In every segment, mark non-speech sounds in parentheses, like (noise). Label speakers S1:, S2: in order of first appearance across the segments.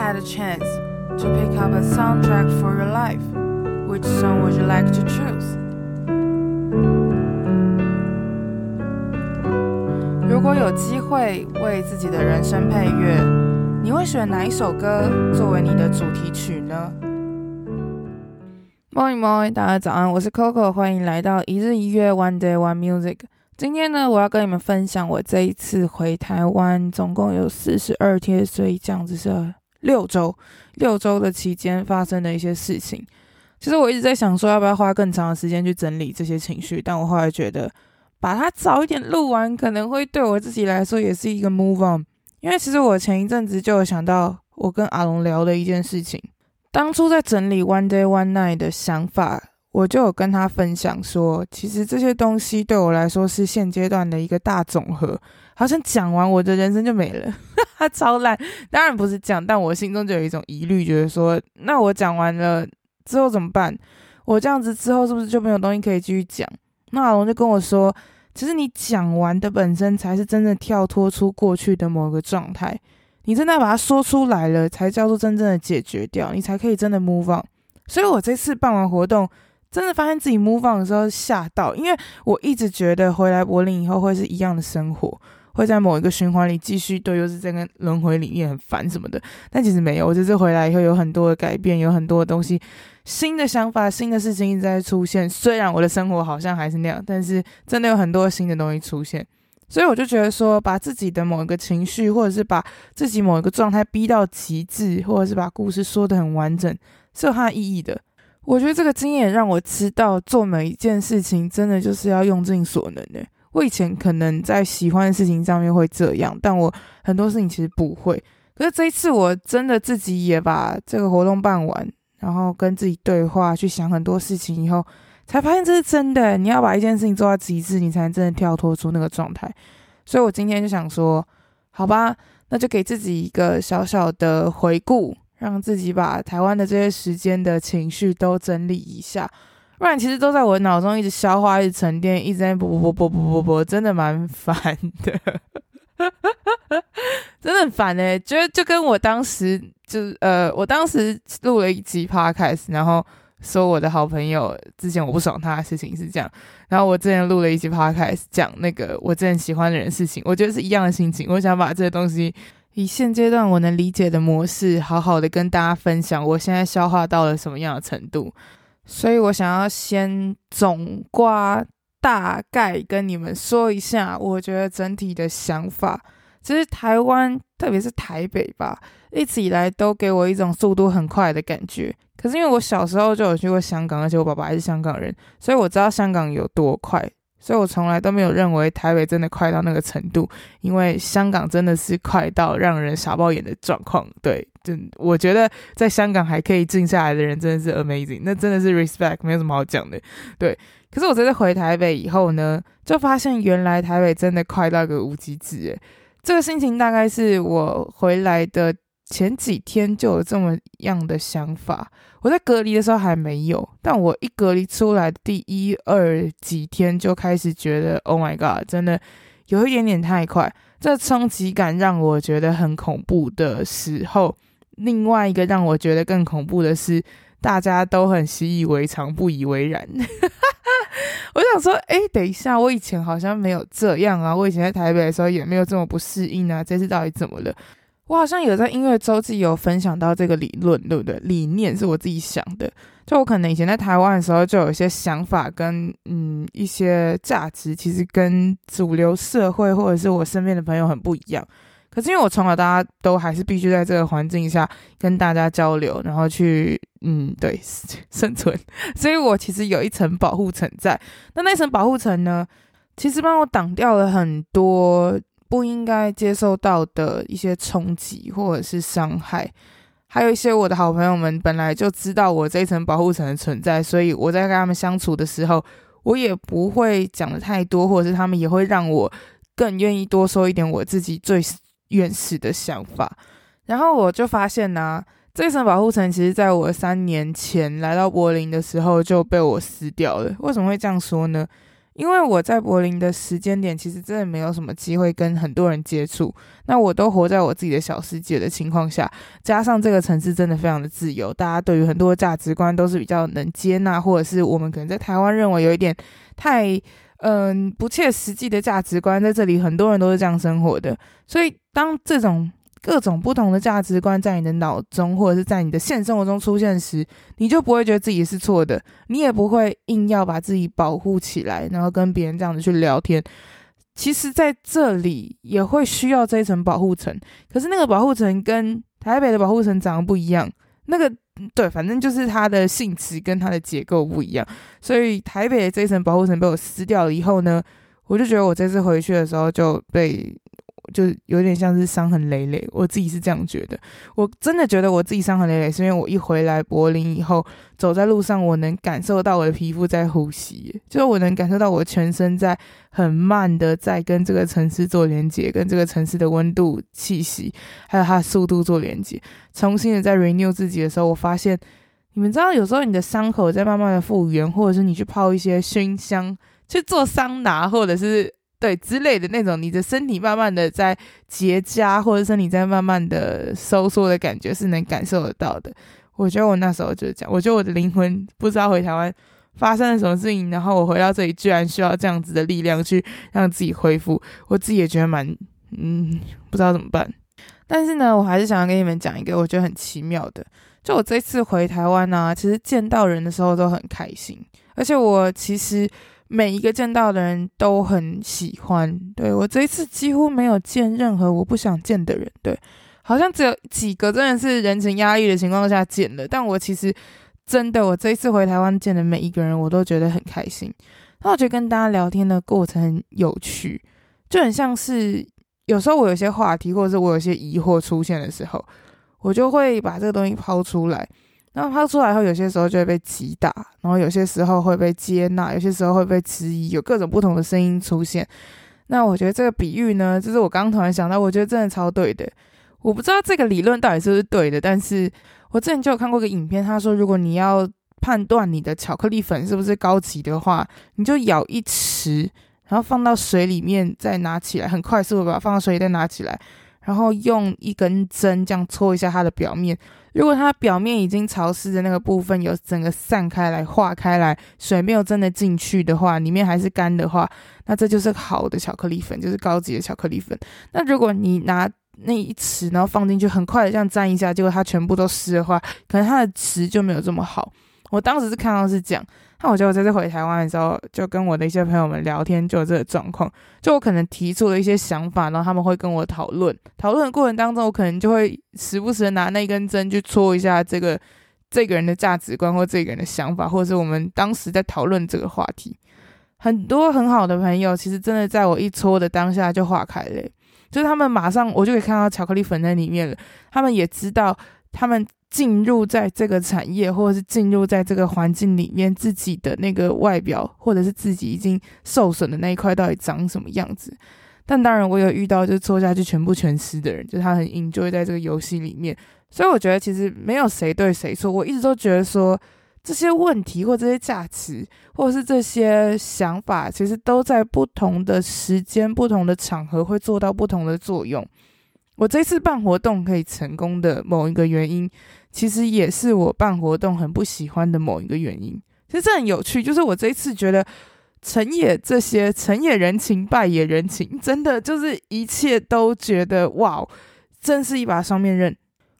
S1: had a chance to pick up a soundtrack for your life, which song would you like to choose? 如果有机会为自己的人生配乐，你会选哪一首歌作为你的主题曲呢？Morning, morning，大家早安，我是 Coco，欢迎来到一日一乐 One Day One Music。今天呢，我要跟你们分享我这一次回台湾，总共有四十二天，所以这样子是六周，六周的期间发生的一些事情。其实我一直在想说，要不要花更长的时间去整理这些情绪，但我后来觉得。把它早一点录完，可能会对我自己来说也是一个 move on。因为其实我前一阵子就有想到，我跟阿龙聊的一件事情。当初在整理 One Day One Night 的想法，我就有跟他分享说，其实这些东西对我来说是现阶段的一个大总和。好像讲完我的人生就没了，他，超烂。当然不是这样，但我心中就有一种疑虑，觉得说，那我讲完了之后怎么办？我这样子之后是不是就没有东西可以继续讲？那阿龙就跟我说，其实你讲完的本身才是真正跳脱出过去的某个状态，你真的把它说出来了，才叫做真正的解决掉，你才可以真的 move on。所以我这次办完活动，真的发现自己 move on 的时候吓到，因为我一直觉得回来柏林以后会是一样的生活。会在某一个循环里继续，对，又是这个轮回里面很烦什么的，但其实没有。我这次回来以后有很多的改变，有很多的东西，新的想法、新的事情一直在出现。虽然我的生活好像还是那样，但是真的有很多新的东西出现。所以我就觉得说，把自己的某一个情绪，或者是把自己某一个状态逼到极致，或者是把故事说得很完整，是有它的意义的。我觉得这个经验让我知道，做每一件事情真的就是要用尽所能的。我以前可能在喜欢的事情上面会这样，但我很多事情其实不会。可是这一次，我真的自己也把这个活动办完，然后跟自己对话，去想很多事情以后，才发现这是真的。你要把一件事情做到极致，你才能真的跳脱出那个状态。所以我今天就想说，好吧，那就给自己一个小小的回顾，让自己把台湾的这些时间的情绪都整理一下。不然其实都在我脑中一直消化，一直沉淀，一直在播播播播播播播，真的蛮烦的，(laughs) 真的很烦哎、觉得就跟我当时就是呃，我当时录了一集 podcast，然后说我的好朋友之前我不爽他的事情是这样，然后我之前录了一集 podcast 讲那个我之前喜欢的人事情，我觉得是一样的心情。我想把这些东西以现阶段我能理解的模式，好好的跟大家分享，我现在消化到了什么样的程度。所以我想要先总瓜大概跟你们说一下，我觉得整体的想法，其实台湾，特别是台北吧，一直以来都给我一种速度很快的感觉。可是因为我小时候就有去过香港，而且我爸爸还是香港人，所以我知道香港有多快。所以我从来都没有认为台北真的快到那个程度，因为香港真的是快到让人傻爆眼的状况。对，就我觉得在香港还可以静下来的人真的是 amazing，那真的是 respect，没有什么好讲的。对，可是我这次回台北以后呢，就发现原来台北真的快到个无极致。诶，这个心情大概是我回来的。前几天就有这么样的想法，我在隔离的时候还没有，但我一隔离出来第一二几天就开始觉得，Oh my God，真的有一点点太快，这冲击感让我觉得很恐怖的时候，另外一个让我觉得更恐怖的是，大家都很习以为常，不以为然。(laughs) 我想说，诶，等一下，我以前好像没有这样啊，我以前在台北的时候也没有这么不适应啊，这次到底怎么了？我好像有在音乐周记有分享到这个理论，对不对？理念是我自己想的，就我可能以前在台湾的时候就有一些想法跟嗯一些价值，其实跟主流社会或者是我身边的朋友很不一样。可是因为我从小大家都还是必须在这个环境下跟大家交流，然后去嗯对 (laughs) 生存，所以我其实有一层保护层在。那那层保护层呢，其实帮我挡掉了很多。不应该接受到的一些冲击或者是伤害，还有一些我的好朋友们本来就知道我这一层保护层的存在，所以我在跟他们相处的时候，我也不会讲的太多，或者是他们也会让我更愿意多说一点我自己最原始的想法。然后我就发现呢、这一层保护层其实在我三年前来到柏林的时候就被我撕掉了。为什么会这样说呢？因为我在柏林的时间点，其实真的没有什么机会跟很多人接触。那我都活在我自己的小世界的情况下，加上这个城市真的非常的自由，大家对于很多价值观都是比较能接纳，或者是我们可能在台湾认为有一点太嗯不切实际的价值观，在这里很多人都是这样生活的。所以当这种各种不同的价值观在你的脑中，或者是在你的现实生活中出现时，你就不会觉得自己是错的，你也不会硬要把自己保护起来，然后跟别人这样子去聊天。其实，在这里也会需要这一层保护层，可是那个保护层跟台北的保护层长得不一样。那个对，反正就是它的性质跟它的结构不一样，所以台北的这一层保护层被我撕掉了以后呢，我就觉得我这次回去的时候就被。就有点像是伤痕累累，我自己是这样觉得。我真的觉得我自己伤痕累累，是因为我一回来柏林以后，走在路上，我能感受到我的皮肤在呼吸，就是我能感受到我全身在很慢的在跟这个城市做连接，跟这个城市的温度、气息，还有它的速度做连接。重新的在 renew 自己的时候，我发现，你们知道，有时候你的伤口在慢慢的复原，或者是你去泡一些熏香，去做桑拿，或者是。对之类的那种，你的身体慢慢的在结痂，或者身体在慢慢的收缩的感觉是能感受得到的。我觉得我那时候就是这样，我觉得我的灵魂不知道回台湾发生了什么事情，然后我回到这里居然需要这样子的力量去让自己恢复，我自己也觉得蛮嗯，不知道怎么办。但是呢，我还是想要跟你们讲一个我觉得很奇妙的，就我这次回台湾呢、其实见到人的时候都很开心，而且我其实。每一个见到的人都很喜欢，对，我这一次几乎没有见任何我不想见的人，对，好像只有几个真的是人情压力的情况下见了，但我其实真的，我这一次回台湾见的每一个人，我都觉得很开心。那我觉得跟大家聊天的过程很有趣，就很像是有时候我有些话题，或者是我有些疑惑出现的时候，我就会把这个东西抛出来。然后抛出来后，有些时候就会被击打，然后有些时候会被接纳，有些时候会被质疑，有各种不同的声音出现。那我觉得这个比喻呢，就是我刚刚突然想到，我觉得真的超对的。我不知道这个理论到底是不是对的，但是我之前就有看过一个影片，他说如果你要判断你的巧克力粉是不是高级的话，你就舀一匙，然后放到水里面，再拿起来，很快速的把它放到水里再拿起来，然后用一根针这样搓一下它的表面。如果它表面已经潮湿的那个部分有整个散开来、化开来，水没有真的进去的话，里面还是干的话，那这就是好的巧克力粉，就是高级的巧克力粉。那如果你拿那一匙，然后放进去，很快的这样沾一下，结果它全部都湿的话，可能它的质就没有这么好。我当时是看到是这样。那我觉得我这次回台湾的时候，就跟我的一些朋友们聊天，就有这个状况。就我可能提出了一些想法，然后他们会跟我讨论。讨论的过程当中，我可能就会时不时的拿那根针去戳一下这个 (laughs) 这个人的价值观或这个人的想法，或者是我们当时在讨论这个话题。很多很好的朋友，其实真的在我一戳的当下就化开了，就是他们马上我就可以看到巧克力粉在里面了。他们也知道他们。进入在这个产业，或者是进入在这个环境里面，自己的那个外表，或者是自己已经受损的那一块，到底长什么样子？但当然，我有遇到就搓下去全部全湿的人，就他很 enjoy 在这个游戏里面。所以我觉得其实没有谁对谁错。我一直都觉得说这些问题或这些价值，或者是这些想法，其实都在不同的时间、不同的场合会做到不同的作用。我这次办活动可以成功的某一个原因，其实也是我办活动很不喜欢的某一个原因。其实这很有趣，就是我这一次觉得成也这些成也人情，败也人情，真的就是一切都觉得哇，真是一把双面刃。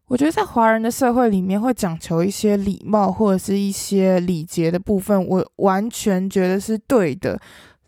S1: 我觉得在华人的社会里面，会讲求一些礼貌或者是一些礼节的部分，我完全觉得是对的。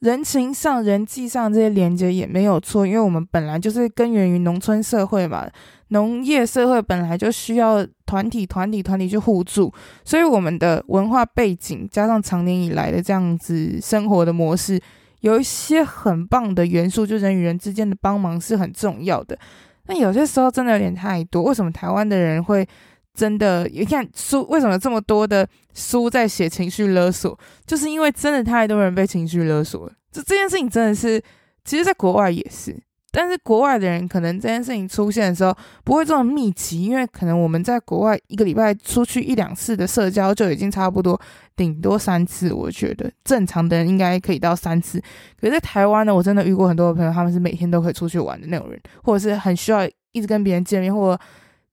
S1: 人情上、人际上这些连接也没有错，因为我们本来就是根源于农村社会嘛，农业社会本来就需要团体、团体、团体去互助，所以我们的文化背景加上长年以来的这样子生活的模式，有一些很棒的元素，就人与人之间的帮忙是很重要的。那有些时候真的有点太多，为什么台湾的人会？真的，你看书为什么这么多的书在写情绪勒索？就是因为真的太多人被情绪勒索了。这这件事情真的是，其实在国外也是，但是国外的人可能这件事情出现的时候不会这么密集，因为可能我们在国外一个礼拜出去一两次的社交就已经差不多，顶多三次，我觉得正常的人应该可以到三次。可是在台湾呢，我真的遇过很多的朋友，他们是每天都可以出去玩的那种人，或者是很需要一直跟别人见面，或者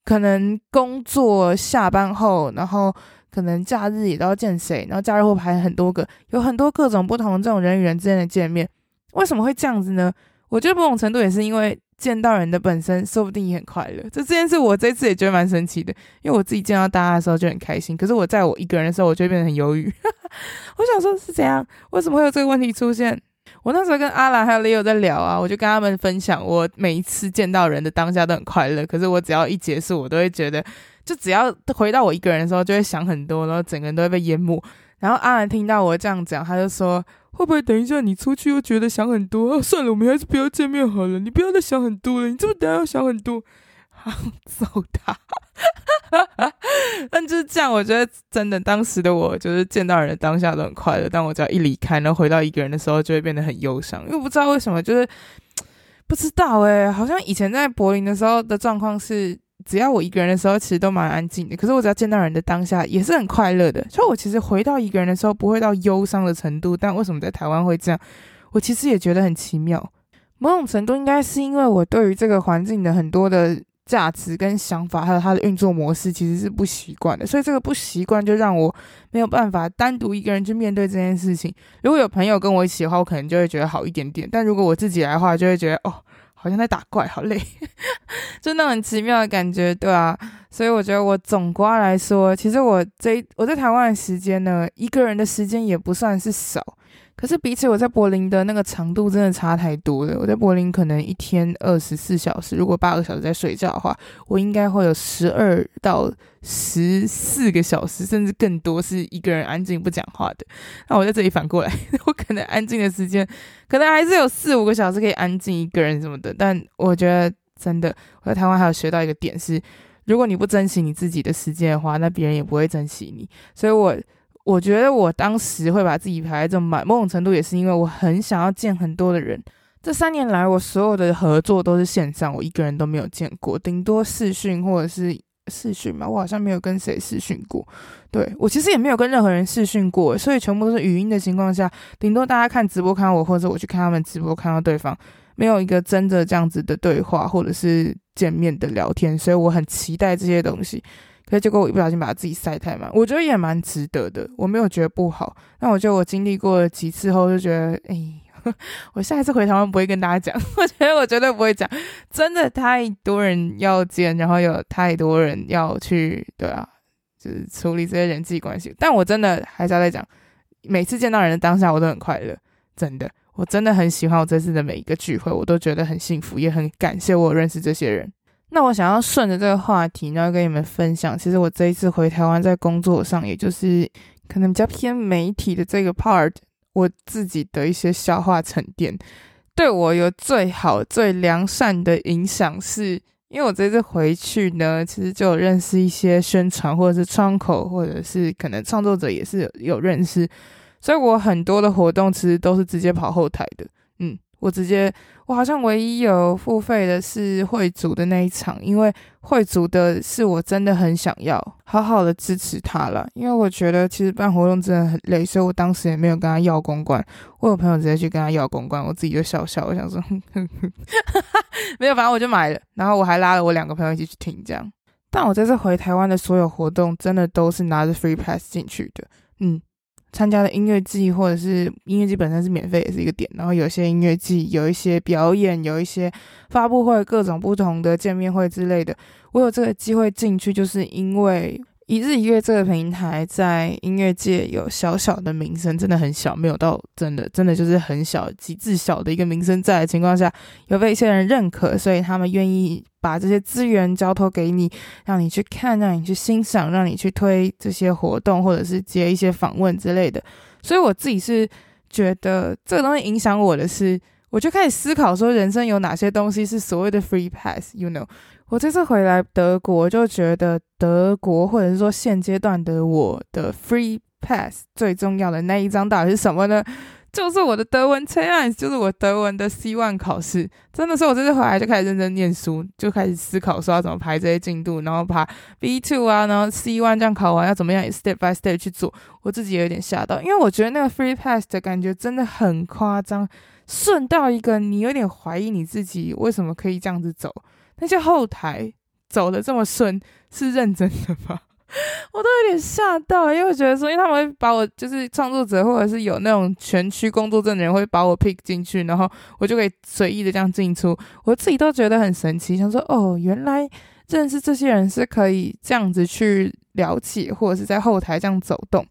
S1: 可能工作下班后，然后可能假日也都要见谁，然后假日会排很多个，有很多各种不同这种人与人之间的见面，为什么会这样子呢？我觉得某种程度也是因为见到人的本身，说不定也很快乐。这这件事我这次也觉得蛮神奇的，因为我自己见到大家的时候就很开心，可是我在我一个人的时候，我就变得很忧郁。(laughs) 我想说，是怎样？为什么会有这个问题出现？我那时候跟阿兰还有 Leo 在聊啊，我就跟他们分享，我每一次见到人的当下都很快乐，可是我只要一结束，我都会觉得，就只要回到我一个人的时候，就会想很多，然后整个人都会被淹没。然后阿兰听到我这样讲，他就说。会不会等一下你出去又觉得想很多啊？算了，我们还是不要见面好了。你不要再想很多了，你这么等下要想很多，好揍他！(laughs) 但就是这样，我觉得真的，当时的我就是见到人的当下都很快乐，但我只要一离开，然后回到一个人的时候，就会变得很忧伤。因为不知道为什么，就是 (tsk) 不知道诶、好像以前在柏林的时候的状况是。只要我一个人的时候，其实都蛮安静的。可是我只要见到人的当下，也是很快乐的。所以我其实回到一个人的时候，不会到忧伤的程度。但为什么在台湾会这样？我其实也觉得很奇妙。某种程度应该是因为我对于这个环境的很多的价值跟想法，还有它的运作模式，其实是不习惯的。所以这个不习惯就让我没有办法单独一个人去面对这件事情。如果有朋友跟我一起的话，我可能就会觉得好一点点。但如果我自己来的话，就会觉得哦。好像在打怪，好累，就那种很奇妙的感觉，对啊。所以我觉得我总括来说，其实我这我在台湾的时间呢，一个人的时间也不算是少。可是比起我在柏林的那个长度，真的差太多了。我在柏林可能一天二十四小时，如果八个小时在睡觉的话，我应该会有十二到十四个小时，甚至更多是一个人安静不讲话的。(laughs) 那我在这里反过来，我可能安静的时间可能还是有四五个小时可以安静一个人什么的。但我觉得真的，我在台湾还有学到一个点是，如果你不珍惜你自己的时间的话，那别人也不会珍惜你。所以我。我觉得我当时会把自己排在这么满，某种程度也是因为我很想要见很多的人。这三年来，我所有的合作都是线上，我一个人都没有见过，顶多视讯或者是视讯嘛。我好像没有跟谁视讯过，对，我其实也没有跟任何人视讯过，所以全部都是语音的情况下，顶多大家看直播看到我，或者我去看他们直播看到对方，没有一个真的这样子的对话或者是见面的聊天，所以我很期待这些东西。所以结果我一不小心把自己塞太满，我觉得也蛮值得的，我没有觉得不好。那我觉得我经历过了几次后，就觉得，哎、(laughs) 我下一次回台湾不会跟大家讲，(laughs) 我觉得我绝对不会讲，真的太多人要见，然后有太多人要去，对啊，就是处理这些人际关系。但我真的还是要再讲，每次见到人的当下，我都很快乐，真的，我真的很喜欢我这次的每一个聚会，我都觉得很幸福，也很感谢我认识这些人。那我想要顺着这个话题，然后跟你们分享，其实我这一次回台湾，在工作上，也就是可能比较偏媒体的这个 part，我自己的一些消化沉淀，对我有最好、最良善的影响是，因为我这次回去呢，其实就有认识一些宣传或者是窗口，或者是可能创作者也是有，有认识，所以我很多的活动其实都是直接跑后台的，嗯。我直接，我好像唯一有付费的是会组的那一场，因为会组的是我真的很想要好好的支持他了，因为我觉得其实办活动真的很累，所以我当时也没有跟他要公关。我有朋友直接去跟他要公关，我自己就笑笑，我想说，哼哼哼，没有，反正我就买了，然后我还拉了我两个朋友一起去听这样。但我这次回台湾的所有活动，真的都是拿着 free pass 进去的，嗯。参加的音乐季或者是音乐季本身是免费，也是一个点。然后有些音乐季有一些表演，有一些发布会，各种不同的见面会之类的。我有这个机会进去，就是因为。一日一月这个平台在音乐界有小小的名声，真的很小，没有到真的真的就是很小极致小的一个名声，在的情况下有被一些人认可，所以他们愿意把这些资源交托给你，让你去看，让你去欣赏，让你去推这些活动，或者是接一些访问之类的。所以我自己是觉得这个东西影响我的是，我就开始思考说，人生有哪些东西是所谓的 free pass，you know。我这次回来德国，就觉得德国或者是说现阶段的我的 free pass 最重要的那一张到底是什么呢？就是我的德文 C1，就是我德文的 C one 考试。真的是我这次回来就开始认真念书，就开始思考说要怎么排这些进度，然后把 B two 啊，然后 C one 这样考完要怎么样 step by step 去做。我自己也有点吓到，因为我觉得那个 free pass 的感觉真的很夸张，顺到一个你有点怀疑你自己为什么可以这样子走。那些后台走的这么顺，是认真的吗？(laughs) 我都有点吓到，因为我觉得说，因为他们会把我就是创作者，或者是有那种全区工作证的人会把我 pick 进去，然后我就可以随意的这样进出。我自己都觉得很神奇，想说哦，原来认识这些人是可以这样子去了解，或者是在后台这样走动，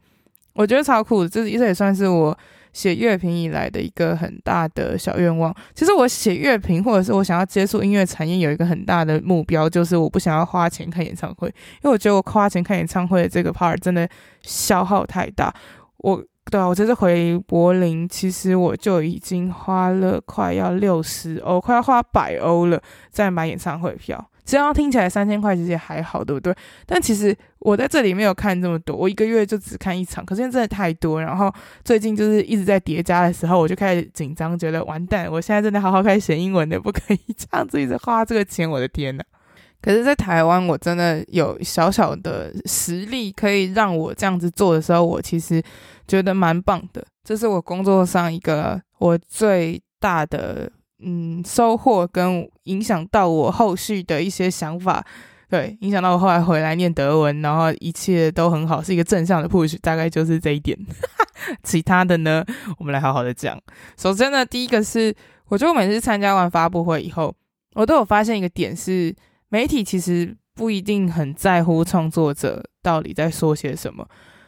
S1: 我觉得超酷的。这这也算是我。写乐评以来的一个很大的小愿望，其实我写乐评或者是我想要接触音乐产业有一个很大的目标，就是我不想要花钱看演唱会，因为我觉得我花钱看演唱会的这个 part 真的消耗太大。我对啊，我这次回柏林，其实我就已经花了快要六十欧，快要花百欧了，在买演唱会票。这样听起来三千块其实也还好，对不对？但其实我在这里没有看这么多，我一个月就只看一场，可是真的太多。然后最近就是一直在叠加的时候，我就开始紧张，觉得完蛋，我现在真的好好开始学英文的，不可以这样子一直花这个钱，我的天呐。(laughs) 可是，在台湾，我真的有小小的实力可以让我这样子做的时候，我其实觉得蛮棒的。这是我工作上一个我最大的。嗯，收获跟影响到我后续的一些想法，对，影响到我后来回来念德文，然后一切都很好，是一个正向的 push，大概就是这一点。(laughs) 其他的呢，我们来好好的讲。首先呢，第一个是，我觉得每次参加完发布会以后，我都有发现一个点是，媒体其实不一定很在乎创作者到底在说些什么。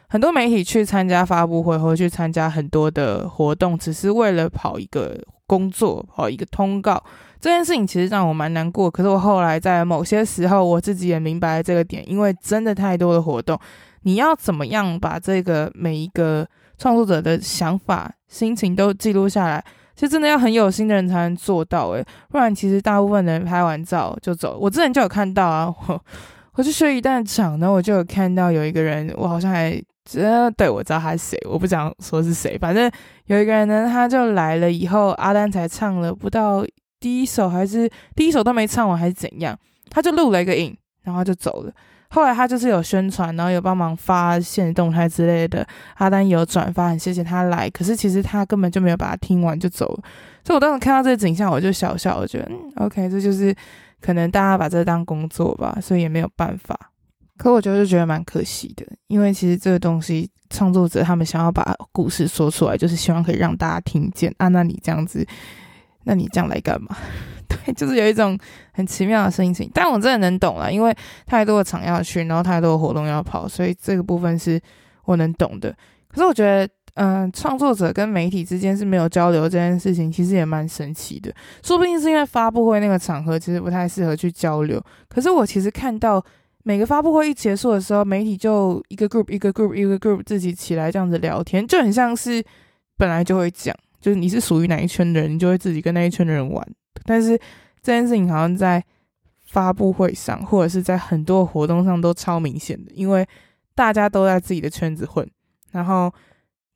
S1: 很多媒体去参加发布会或去参加很多的活动，只是为了跑一个。工作哦一个通告这件事情其实让我蛮难过，可是我后来在某些时候我自己也明白了这个点，因为真的太多的活动，你要怎么样把这个每一个创作者的想法、心情都记录下来，其实真的要很有心的人才能做到诶，不然其实大部分人拍完照就走。我之前就有看到啊，我去学一旦场，然后我就有看到有一个人，我好像还。这对我知道他是谁，我不想说是谁。反正有一个人呢，他就来了以后，阿丹才唱了不到第一首，还是第一首都没唱完，还是怎样，他就录了一个影，然后就走了。后来他就是有宣传，然后有帮忙发现动态之类的，阿丹有转发，很谢谢他来。可是其实他根本就没有把它听完就走了。所以我当时看到这个景象，我就笑笑，我觉得嗯，OK，这就是可能大家把这当工作吧，所以也没有办法。可我就是觉得蛮可惜的，因为其实这个东西创作者他们想要把故事说出来，就是希望可以让大家听见啊。那你这样子，那你这样来干嘛？(laughs) 对，就是有一种很奇妙的心情。但我真的能懂了，因为太多的场要去，然后太多的活动要跑，所以这个部分是我能懂的。可是我觉得，嗯、创作者跟媒体之间是没有交流这件事情，其实也蛮神奇的。说不定是因为发布会那个场合其实不太适合去交流。可是我其实看到。每个发布会一结束的时候，媒体就一个 group 一个 group 一个 group 自己起来这样子聊天，就很像是本来就会讲，就是你是属于哪一圈的人，你就会自己跟那一圈的人玩。但是这件事情好像在发布会上，或者是在很多活动上都超明显的，因为大家都在自己的圈子混。然后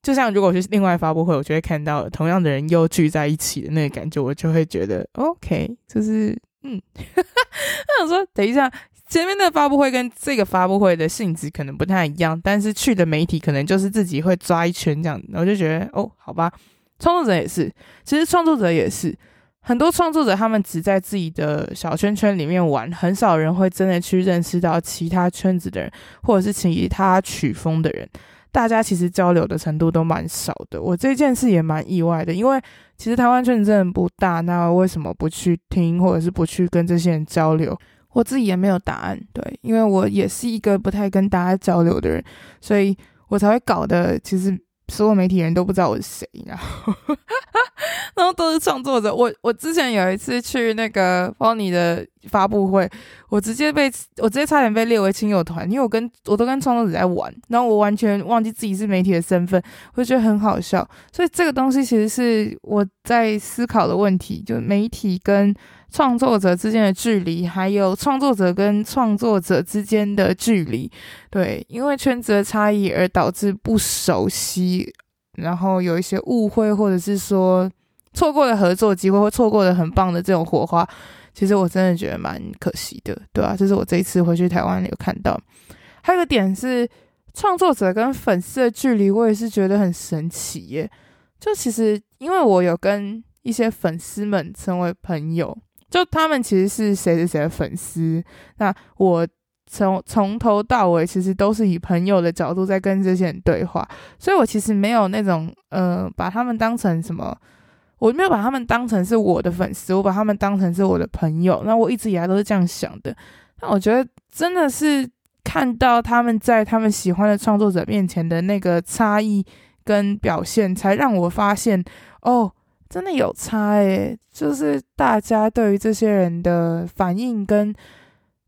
S1: 就像如果是另外发布会，我就会看到同样的人又聚在一起的那个感觉，我就会觉得 OK，就是嗯，我想说等一下。前面的发布会跟这个发布会的性质可能不太一样，但是去的媒体可能就是自己会抓一圈这样，我就觉得哦，好吧，创作者也是，其实创作者也是，很多创作者他们只在自己的小圈圈里面玩，很少人会真的去认识到其他圈子的人，或者是其他曲风的人，大家其实交流的程度都蛮少的。我这件事也蛮意外的，因为其实台湾圈子真的不大，那为什么不去听，或者是不去跟这些人交流？我自己也没有答案，对，因为我也是一个不太跟大家交流的人，所以我才会搞得其实所有媒体人都不知道我是谁，然后，(laughs) 然后都是创作者。我我之前有一次去那个 Pony 的发布会，我直接被我直接差点被列为亲友团，因为我跟我都跟创作者在玩，然后我完全忘记自己是媒体的身份，我觉得很好笑。所以这个东西其实是我在思考的问题，就媒体跟。创作者之间的距离，还有创作者跟创作者之间的距离，对，因为圈子的差异而导致不熟悉，然后有一些误会，或者是说错过了合作机会，或错过了很棒的这种火花，其实我真的觉得蛮可惜的，对啊，这是我这一次回去台湾有看到。还有一个点是创作者跟粉丝的距离，我也是觉得很神奇耶。就其实因为我有跟一些粉丝们成为朋友，就他们其实是谁谁谁的粉丝，那我。从从头到尾，其实都是以朋友的角度在跟这些人对话，所以我其实没有那种呃，把他们当成什么，我没有把他们当成是我的粉丝，我把他们当成是我的朋友。那我一直以来都是这样想的。那我觉得真的是看到他们在他们喜欢的创作者面前的那个差异跟表现，才让我发现哦，真的有差诶，就是大家对于这些人的反应跟。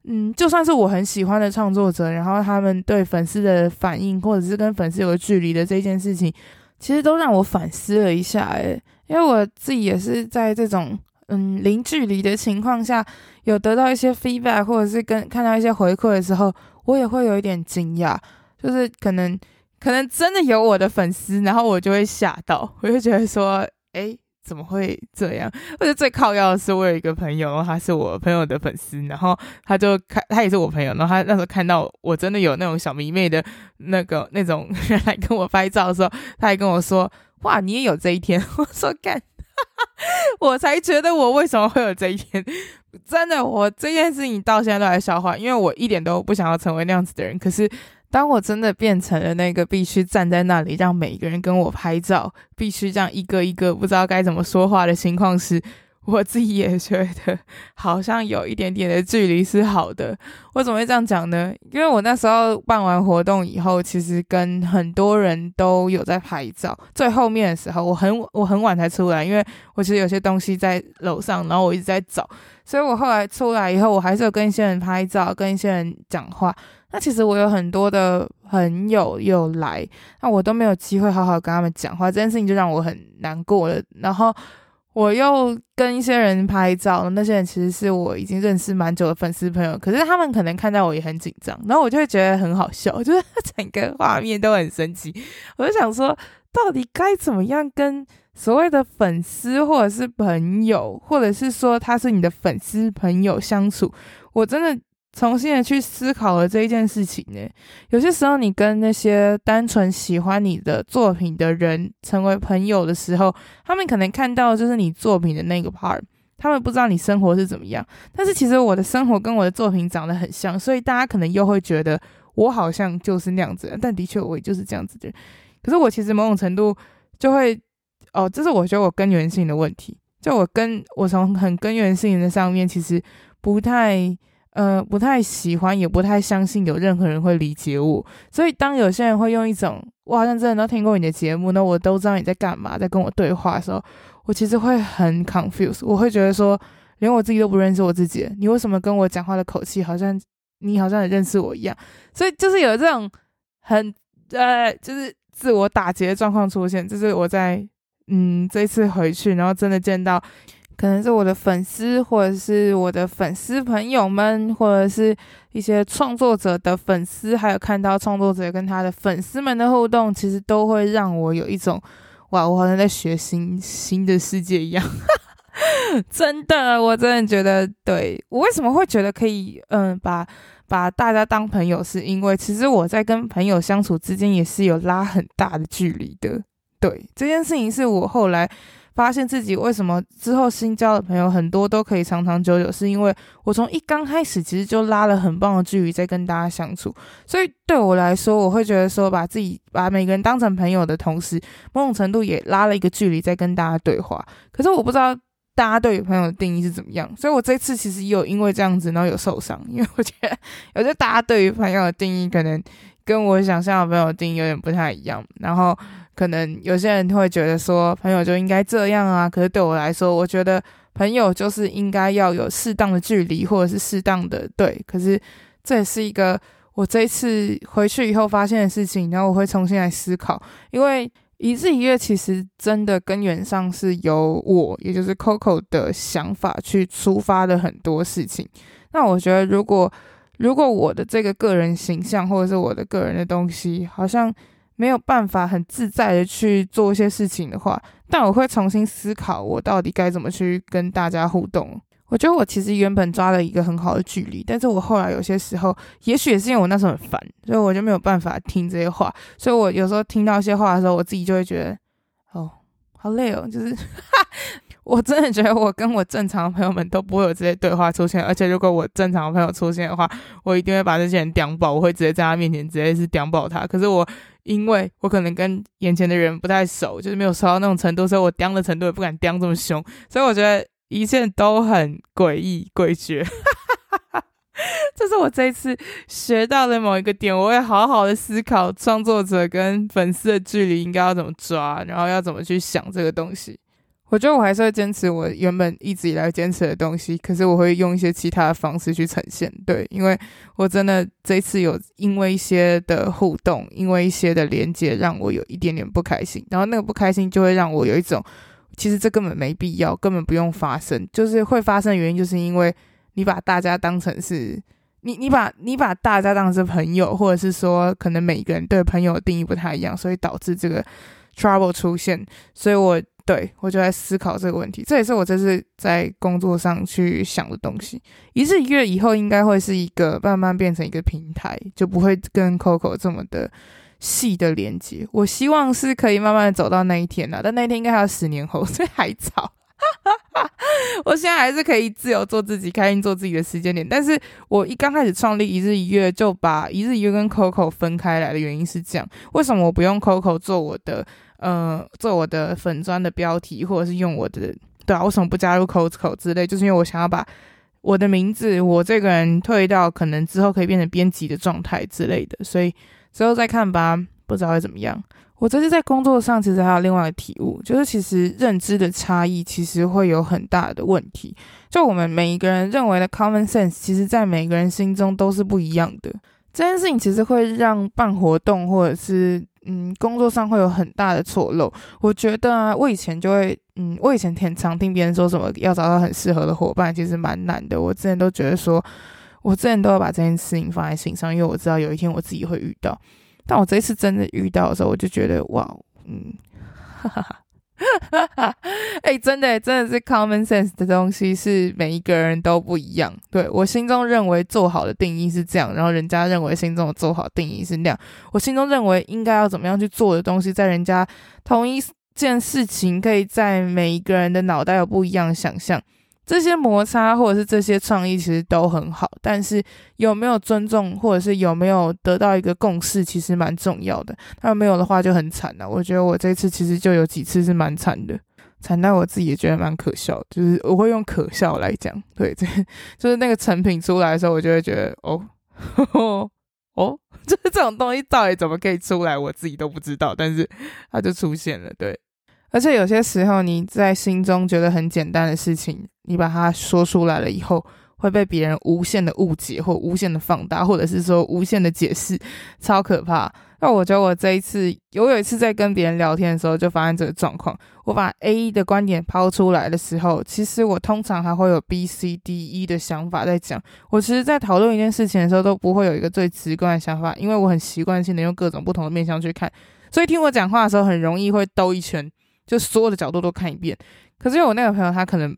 S1: 嗯，就算是我很喜欢的创作者，然后他们对粉丝的反应，或者是跟粉丝有个距离的这件事情，其实都让我反思了一下。诶，因为我自己也是在这种嗯零距离的情况下，有得到一些 feedback，或者是跟看到一些回馈的时候，我也会有一点惊讶，就是可能可能真的有我的粉丝，然后我就会吓到，我就觉得说，诶。怎么会这样？而且最靠要的是，我有一个朋友，他是我朋友的粉丝，然后他就看，他也是我朋友，然后他那时候看到我真的有那种小迷妹的那个那种人来跟我拍照的时候，他还跟我说：“哇，你也有这一天。(laughs) ”我说：“干，(laughs) 我才觉得我为什么会有这一天？真的，我这件事情到现在都还消化，因为我一点都不想要成为那样子的人，可是。”当我真的变成了那个必须站在那里让每一个人跟我拍照，必须这样一个一个不知道该怎么说话的情况时，我自己也觉得好像有一点点的距离是好的。我怎么会这样讲呢？因为我那时候办完活动以后，其实跟很多人都有在拍照。最后面的时候，我很我很晚才出来，因为我其实有些东西在楼上，然后我一直在找，所以我后来出来以后，我还是有跟一些人拍照，跟一些人讲话。那其实我有很多的朋友有来，那我都没有机会好好跟他们讲话，这件事情就让我很难过了。然后我又跟一些人拍照，那些人其实是我已经认识蛮久的粉丝朋友，可是他们可能看到我也很紧张，然后我就会觉得很好笑，就是整个画面都很神奇。我就想说，到底该怎么样跟所谓的粉丝或者是朋友，或者是说他是你的粉丝朋友相处？我真的。重新的去思考了这一件事情呢。有些时候，你跟那些单纯喜欢你的作品的人成为朋友的时候，他们可能看到就是你作品的那个 part，他们不知道你生活是怎么样。但是其实我的生活跟我的作品长得很像，所以大家可能又会觉得我好像就是那样子。但的确，我也就是这样子的。可是我其实某种程度就会，哦，这是我觉得我根源性的问题。就我跟我从很根源性的上面，其实不太。呃，不太喜欢，也不太相信有任何人会理解我。所以，当有些人会用一种“我好像真的都听过你的节目，那我都知道你在干嘛，在跟我对话”的时候，我其实会很 confused。我会觉得说，连我自己都不认识我自己，你为什么跟我讲话的口气好像你好像也认识我一样？所以，就是有这种很呃，就是自我打劫的状况出现。就是我在嗯这一次回去，然后真的见到。可能是我的粉丝，或者是我的粉丝朋友们，或者是一些创作者的粉丝，还有看到创作者跟他的粉丝们的互动，其实都会让我有一种哇，我好像在学新新的世界一样。(laughs) 真的，我真的觉得，对，我为什么会觉得可以，嗯，把把大家当朋友，是因为其实我在跟朋友相处之间也是有拉很大的距离的。对，这件事情是我后来。发现自己为什么之后新交的朋友很多都可以长长久久，是因为我从一刚开始其实就拉了很棒的距离在跟大家相处，所以对我来说，我会觉得说把自己把每个人当成朋友的同时，某种程度也拉了一个距离在跟大家对话。可是我不知道大家对于朋友的定义是怎么样，所以我这次其实也有因为这样子，然后有受伤，因为我觉得 (laughs) 有些大家对于朋友的定义可能跟我想象的朋友定义有点不太一样，然后。可能有些人会觉得说，朋友就应该这样啊，可是对我来说，我觉得朋友就是应该要有适当的距离，或者是适当的对。可是这也是一个我这一次回去以后发现的事情，然后我会重新来思考，因为一日一月其实真的根源上是由我，也就是 Coco 的想法去出发的很多事情。那我觉得，如果如果我的这个个人形象或者是我的个人的东西，好像。没有办法很自在的去做一些事情的话，但我会重新思考我到底该怎么去跟大家互动。我觉得我其实原本抓了一个很好的距离，但是我后来有些时候，也许也是因为我那时候很烦，所以我就没有办法听这些话。所以我有时候听到一些话的时候，我自己就会觉得，哦，好累哦，就是，哈，(laughs) 我真的觉得我跟我正常的朋友们都不会有这些对话出现，而且如果我正常的朋友出现的话，我一定会把这些人屌爆，我会直接在他面前直接是屌爆他。可是我因为我可能跟眼前的人不太熟，就是没有熟到那种程度，所以我屌的程度也不敢屌这么凶，所以我觉得。一切都很诡异诡谲，(laughs) 这是我这一次学到的某一个点。我会好好的思考创作者跟粉丝的距离应该要怎么抓，然后要怎么去想这个东西。我觉得我还是会坚持我原本一直以来坚持的东西，可是我会用一些其他的方式去呈现。对，因为我真的这次有因为一些的互动，因为一些的连接，让我有一点点不开心，然后那个不开心就会让我有一种。其实这根本没必要，根本不用发生。就是会发生的原因，就是因为你把大家当成是你，你把你把大家当成是朋友，或者是说，可能每个人对朋友的定义不太一样，所以导致这个 trouble 出现。所以我对我就在思考这个问题，这也是我这次在工作上去想的东西。一日一月以后，应该会是一个慢慢变成一个平台，就不会跟 Coco 这么的。细的连接，我希望是可以慢慢走到那一天的，但那一天应该还要十年后，所以还早。哈 (laughs) 哈我现在还是可以自由做自己，开心做自己的时间点。但是我一刚开始创立一日一月，就把一日一月跟 Coco 分开来的原因是这样：为什么我不用 Coco 做我的呃做我的粉专的标题，或者是用我的对啊？为什么不加入 Coco 之类？就是因为我想要把我的名字，我这个人退到可能之后可以变成编辑的状态之类的，所以。之后再看吧，不知道会怎么样。我这次在工作上其实还有另外一个体悟，就是其实认知的差异其实会有很大的问题。就我们每一个人认为的 common sense，其实在每个人心中都是不一样的。这件事情其实会让办活动或者是嗯工作上会有很大的错漏。我觉得啊，我以前就会嗯，我以前挺常听别人说什么要找到很适合的伙伴，其实蛮难的。我之前都觉得说。我之前都要把这件事情放在心上，因为我知道有一天我自己会遇到。但我这一次真的遇到的时候，我就觉得哇，嗯，哈哈哈，哈哈哈，哎，真的，真的是 common sense 的东西是每一个人都不一样。对，我心中认为做好的定义是这样，然后人家认为心中的做好定义是那样。我心中认为应该要怎么样去做的东西，在人家同一件事情，可以在每一个人的脑袋有不一样的想象。这些摩擦或者是这些创意其实都很好，但是有没有尊重或者是有没有得到一个共识，其实蛮重要的。那没有的话就很惨了。我觉得我这次其实就有几次是蛮惨的，惨到我自己也觉得蛮可笑，就是我会用可笑来讲。对，这就是那个成品出来的时候，我就会觉得哦呵呵哦，就 (laughs) 是 (laughs) 这种东西到底怎么可以出来，我自己都不知道，但是它就出现了，对。而且有些时候，你在心中觉得很简单的事情，你把它说出来了以后，会被别人无限的误解，或无限的放大，或者是说无限的解释，超可怕。那我觉得我这一次，我有一次在跟别人聊天的时候，就发现这个状况。我把 A 的观点抛出来的时候，其实我通常还会有 B、C、D、E 的想法在讲。我其实，在讨论一件事情的时候，都不会有一个最直观的想法，因为我很习惯性的用各种不同的面向去看，所以听我讲话的时候，很容易会兜一圈。就所有的角度都看一遍，可是因为我那个朋友他可能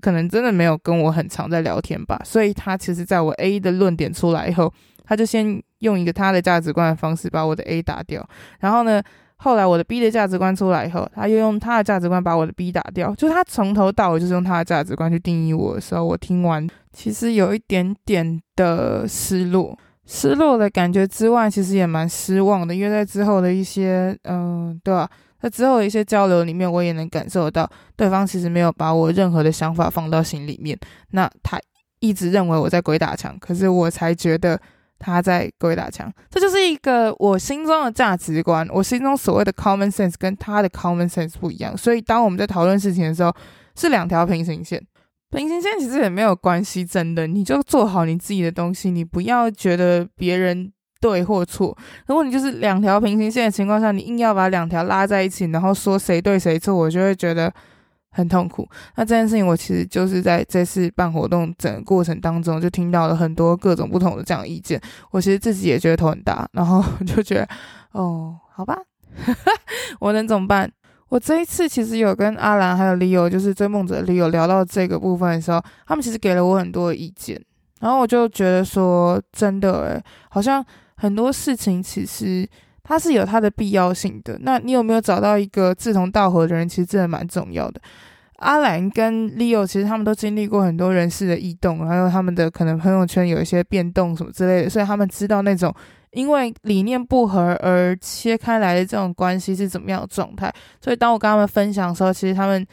S1: 可能真的没有跟我很常在聊天吧，所以他其实在我 A 的论点出来以后，他就先用一个他的价值观的方式把我的 A 打掉，然后呢，后来我的 B 的价值观出来以后，他又用他的价值观把我的 B 打掉，就他从头到尾就是用他的价值观去定义我的时候，我听完其实有一点点的失落，失落的感觉之外，其实也蛮失望的，因为在之后的一些嗯、对吧？在之后的一些交流里面，我也能感受到对方其实没有把我任何的想法放到心里面。那他一直认为我在鬼打墙，可是我才觉得他在鬼打墙。这就是一个我心中的价值观，我心中所谓的 common sense 跟他的 common sense 不一样。所以当我们在讨论事情的时候，是两条平行线。平行线其实也没有关系，真的，你就做好你自己的东西，你不要觉得别人。对或错，如果你就是两条平行线的情况下，你硬要把两条拉在一起，然后说谁对谁错，我就会觉得很痛苦。那这件事情，我其实就是在这次办活动整个过程当中，就听到了很多各种不同的这样意见。我其实自己也觉得头很大，然后就觉得，哦，好吧，(laughs) 我能怎么办？我这一次其实有跟阿兰还有 Leo，就是追梦者 Leo 聊到这个部分的时候，他们其实给了我很多意见，然后我就觉得说，真的诶，好像很多事情其实它是有它的必要性的。那你有没有找到一个志同道合的人？其实真的蛮重要的。阿兰跟 Leo 其实他们都经历过很多人事的异动，还有他们的可能朋友圈有一些变动什么之类的，所以他们知道那种。因为理念不合而切开来的这种关系是怎么样的状态？所以当我跟他们分享的时候，其实他们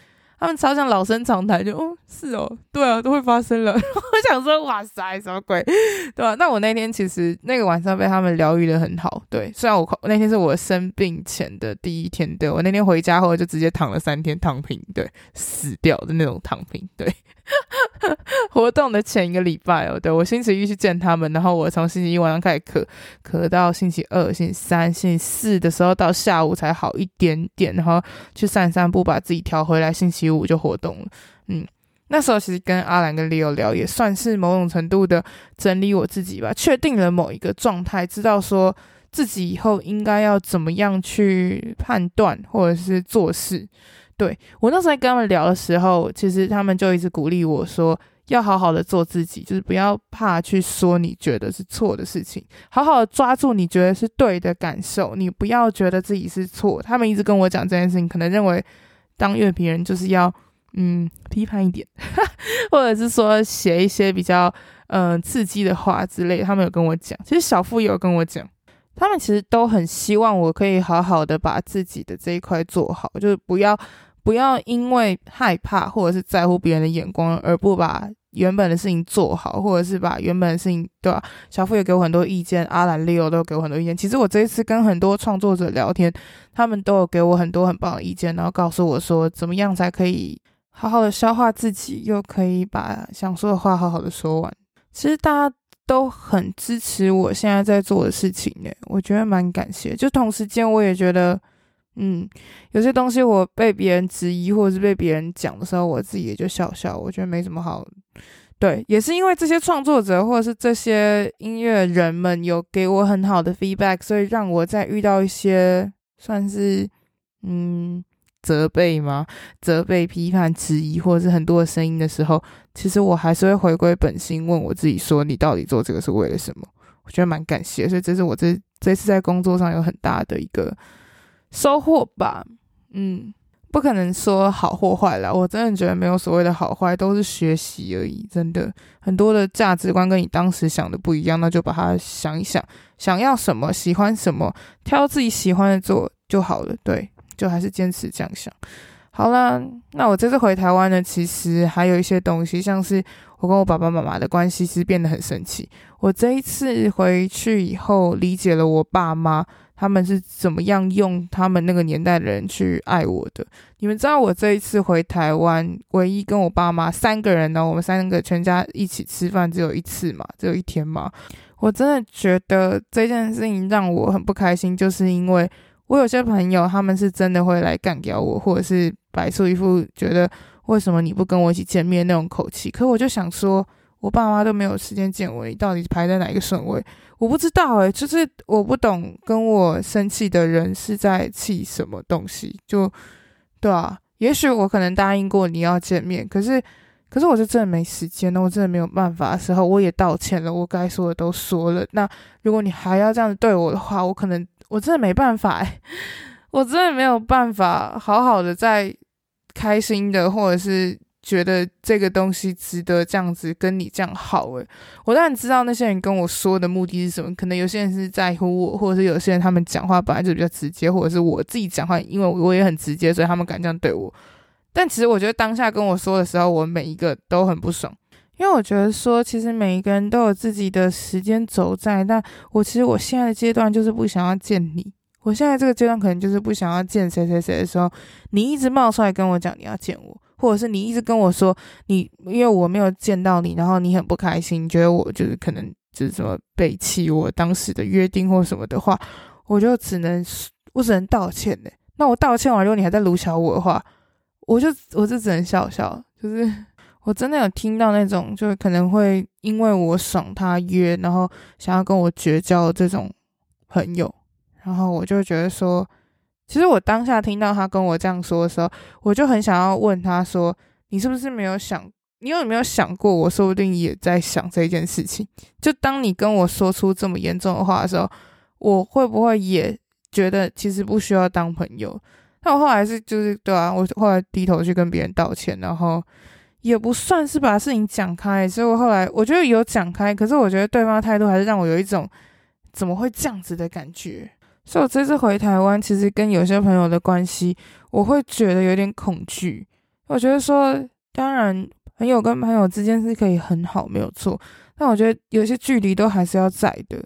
S1: 他们超像老生常谈，就哦是哦，对啊，都会发生了。(laughs) 我想说，哇塞，什么鬼？对吧？那我那天其实那个晚上被他们疗愈的很好。对，虽然我那天是我生病前的第一天，对，我那天回家后就直接躺了三天，躺平，对，死掉的那种躺平，对。(laughs) 活动的前一个礼拜哦，对，我星期一去见他们，然后我从星期一晚上开始咳，咳到星期二、星期三、星期四的时候到下午才好一点点，然后去散散步，把自己调回来，星期五就活动了。嗯，那时候其实跟阿兰跟 Leo 聊，也算是某种程度的整理我自己吧，确定了某一个状态，知道说自己以后应该要怎么样去判断或者是做事。对，我那时候跟他们聊的时候，其实他们就一直鼓励我说，要好好的做自己，就是不要怕去说你觉得是错的事情，好好的抓住你觉得是对的感受，你不要觉得自己是错。他们一直跟我讲这件事情，可能认为当乐评人就是要嗯批判一点，(laughs) 或者是说写一些比较嗯、刺激的话之类。他们有跟我讲，其实小富也有跟我讲，他们其实都很希望我可以好好的把自己的这一块做好，就是不要。不要因为害怕或者是在乎别人的眼光而不把原本的事情做好，或者是把原本的事情，对吧？小付也给我很多意见，阿兰、Leo 都给我很多意见。其实我这一次跟很多创作者聊天，他们都有给我很多很棒的意见，然后告诉我说怎么样才可以好好的消化自己，又可以把想说的话好好的说完。其实大家都很支持我现在在做的事情呢，我觉得蛮感谢。就同时间，我也觉得。嗯，有些东西我被别人质疑或者是被别人讲的时候，我自己也就笑笑，我觉得没什么好。对，也是因为这些创作者或者是这些音乐人们有给我很好的 feedback，所以让我在遇到一些算是嗯责备吗？责备、批判、质疑或者是很多的声音的时候，其实我还是会回归本心，问我自己说：你到底做这个是为了什么？我觉得蛮感谢，所以这是我这这次在工作上有很大的一个。收获吧，嗯，不可能说好或坏啦。我真的觉得没有所谓的好坏，都是学习而已。真的，很多的价值观跟你当时想的不一样，那就把它想一想，想要什么，喜欢什么，挑自己喜欢的做就好了。对，就还是坚持这样想。好啦，那我这次回台湾呢，其实还有一些东西，像是我跟我爸爸妈妈的关系，其实变得很神奇。我这一次回去以后，理解了我爸妈。他们是怎么样用他们那个年代的人去爱我的？你们知道我这一次回台湾，唯一跟我爸妈三个人呢，我们三个全家一起吃饭只有一次嘛，只有一天嘛。我真的觉得这件事情让我很不开心，就是因为我有些朋友他们是真的会来干掉我，或者是摆出一副觉得为什么你不跟我一起见面那种口气。可我就想说。我爸妈都没有时间见我，你到底排在哪一个顺位？我不知道诶，就是我不懂跟我生气的人是在气什么东西，就对啊。也许我可能答应过你要见面，可是可是我是真的没时间，那我真的没有办法的时候，我也道歉了，我该说的都说了。那如果你还要这样子对我的话，我可能我真的没办法诶，(laughs) 我真的没有办法好好的在开心的或者是。觉得这个东西值得这样子跟你这样好诶，我当然知道那些人跟我说的目的是什么，可能有些人是在乎我，或者是有些人他们讲话本来就比较直接，或者是我自己讲话，因为我也很直接，所以他们敢这样对我。但其实我觉得当下跟我说的时候，我每一个都很不爽，因为我觉得说其实每一个人都有自己的时间轴在，但我其实我现在的阶段就是不想要见你，我现在这个阶段可能就是不想要见谁谁谁的时候，你一直冒出来跟我讲你要见我。或者是你一直跟我说你，因为我没有见到你，然后你很不开心，觉得我就是可能就是什么背弃我当时的约定或什么的话，我就只能我只能道歉呢。那我道歉完，如果你还在卢小我的话，我就我就只能笑笑。就是 (laughs) 我真的有听到那种，就是可能会因为我爽他约，然后想要跟我绝交这种朋友，然后我就觉得说，其实我当下听到他跟我这样说的时候，我就很想要问他说：“你是不是没有想？你有没有想过，我说不定也在想这件事情？就当你跟我说出这么严重的话的时候，我会不会也觉得其实不需要当朋友？”但我后来是就是对啊，我后来低头去跟别人道歉，然后也不算是把事情讲开，所以我后来我觉得有讲开，可是我觉得对方态度还是让我有一种怎么会这样子的感觉。所以这次回台湾，其实跟有些朋友的关系，我会觉得有点恐惧。我觉得说，当然朋友跟朋友之间是可以很好，没有错，但我觉得有些距离都还是要在的。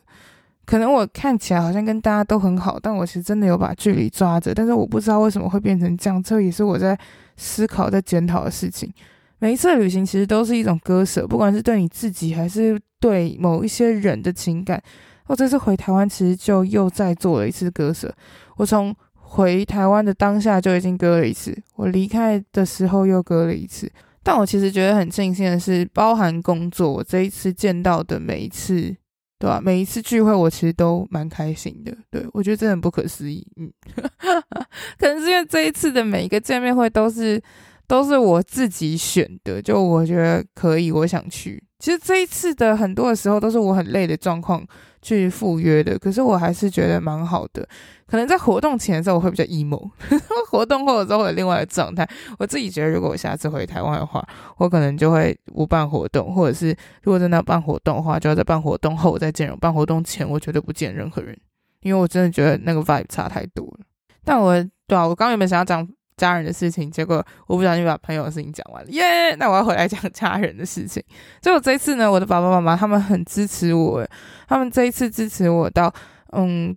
S1: 可能我看起来好像跟大家都很好，但我其实真的有把距离抓着。但是我不知道为什么会变成这样，这也是我在思考、在检讨的事情。每一次旅行其实都是一种割舍，不管是对你自己还是对某一些人的情感。我这次回台湾，其实就又再做了一次割舍。我从回台湾的当下就已经割了一次，我离开的时候又割了一次。但我其实觉得很庆幸的是，包含工作，我这一次见到的每一次。对吧？每一次聚会，我其实都蛮开心的。对，我觉得真的很不可思议。嗯，(laughs) 可能是因为这一次的每一个见面会都是都是我自己选的，就我觉得可以，我想去。其实这一次的很多的时候都是我很累的状况去赴约的，可是我还是觉得蛮好的。可能在活动前的时候我会比较 emo，(laughs) 活动后的时候会有另外的状态。我自己觉得，如果我下次回台湾的话，我可能就会不办活动，或者是如果真的要办活动的话，就要在办活动后再见人。办活动前我绝对不见任何人，因为我真的觉得那个 vibe 差太多了。但我对啊，我刚刚有没有想要讲？家人的事情，结果我不小心把朋友的事情讲完了，耶、那我要回来讲家人的事情。结果这一次呢，我的爸爸妈妈他们很支持我，他们这一次支持我到，嗯，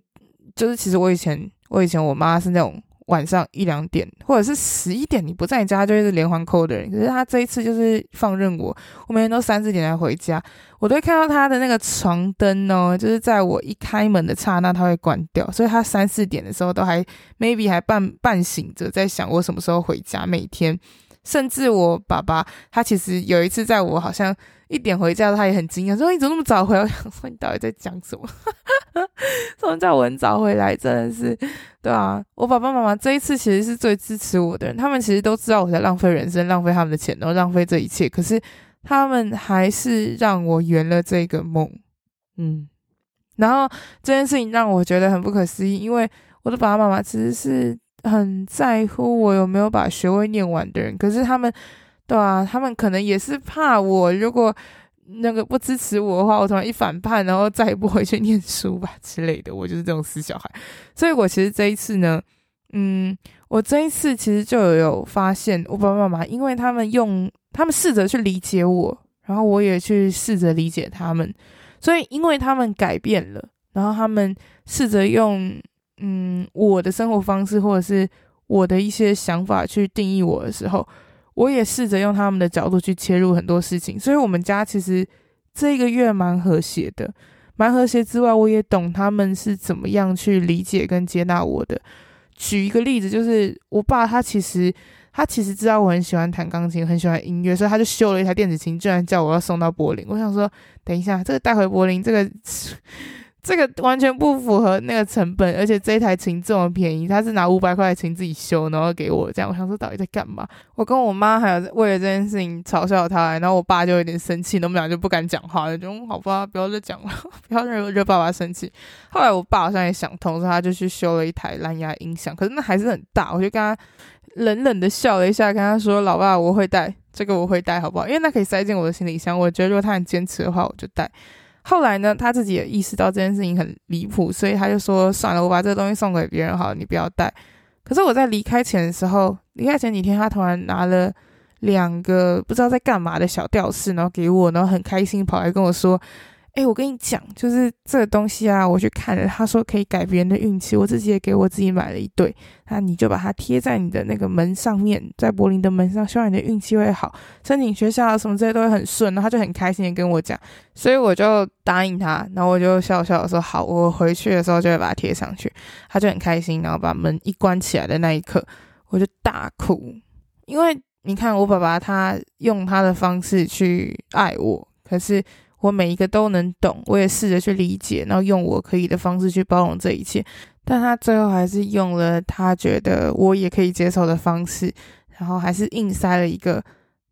S1: 就是其实我以前，我以前我妈是那种。晚上一两点，或者是十一点，你不在家就是连环扣的人。可是他这一次就是放任我，我每天都三四点才回家，我都会看到他的那个床灯哦，就是在我一开门的刹那，他会关掉，所以他三四点的时候都还 maybe 还半半醒着，在想我什么时候回家。每天，甚至我爸爸他其实有一次在我好像。一点回家，他也很惊讶，说：“你怎么那么早回来？”我想说：“你到底在讲什么？怎么叫我很早回来？真的是，(laughs) 对啊，我爸爸妈妈这一次其实是最支持我的人，他们其实都知道我在浪费人生，浪费他们的钱，然后浪费这一切，可是他们还是让我圆了这个梦。嗯，然后这件事情让我觉得很不可思议，因为我的爸爸妈妈其实是很在乎我有没有把学位念完的人，可是他们。对啊，他们可能也是怕我，如果那个不支持我的话，我突然一反叛，然后再也不回去念书吧之类的。我就是这种死小孩，所以我其实这一次呢，嗯，我这一次其实就有发现，我爸爸妈妈，因为他们用，他们试着去理解我，然后我也去试着理解他们，所以因为他们改变了，然后他们试着用，嗯，我的生活方式或者是我的一些想法去定义我的时候。我也试着用他们的角度去切入很多事情，所以我们家其实这个月蛮和谐的，蛮和谐之外，我也懂他们是怎么样去理解跟接纳我的。举一个例子，就是我爸他其实他其实知道我很喜欢弹钢琴，很喜欢音乐，所以他就修了一台电子琴，居然叫我要送到柏林。我想说，等一下，这个带回柏林，这个。这个完全不符合那个成本，而且这一台琴这么便宜，他是拿五百块的琴自己修，然后给我这样。我想说，到底在干嘛？我跟我妈还有为了这件事情嘲笑他，然后我爸就有点生气，我们俩就不敢讲话了，就好吧，不要再讲了，(laughs) 不要惹惹爸爸生气。后来我爸好像也想通，所以他就去修了一台蓝牙音响，可是那还是很大，我就跟他冷冷的笑了一下，跟他说：“老爸，我会带这个，我会带，好不好？因为那可以塞进我的行李箱，我觉得如果他很坚持的话，我就带。”后来呢，他自己也意识到这件事情很离谱，所以他就说：“算了，我把这个东西送给别人好了，你不要带。”可是我在离开前的时候，离开前几天，他突然拿了两个不知道在干嘛的小吊饰，然后给我，然后很开心跑来跟我说。哎、我跟你讲，就是这个东西啊，我去看了，他说可以改别人的运气，我自己也给我自己买了一对，那你就把它贴在你的那个门上面，在柏林的门上，希望你的运气会好，申请学校什么这些都会很顺。然后他就很开心的跟我讲，所以我就答应他，然后我就笑笑说好，我回去的时候就会把它贴上去。他就很开心，然后把门一关起来的那一刻，我就大哭，因为你看我爸爸他用他的方式去爱我，可是。我每一个都能懂，我也试着去理解，然后用我可以的方式去包容这一切。但他最后还是用了他觉得我也可以接受的方式，然后还是硬塞了一个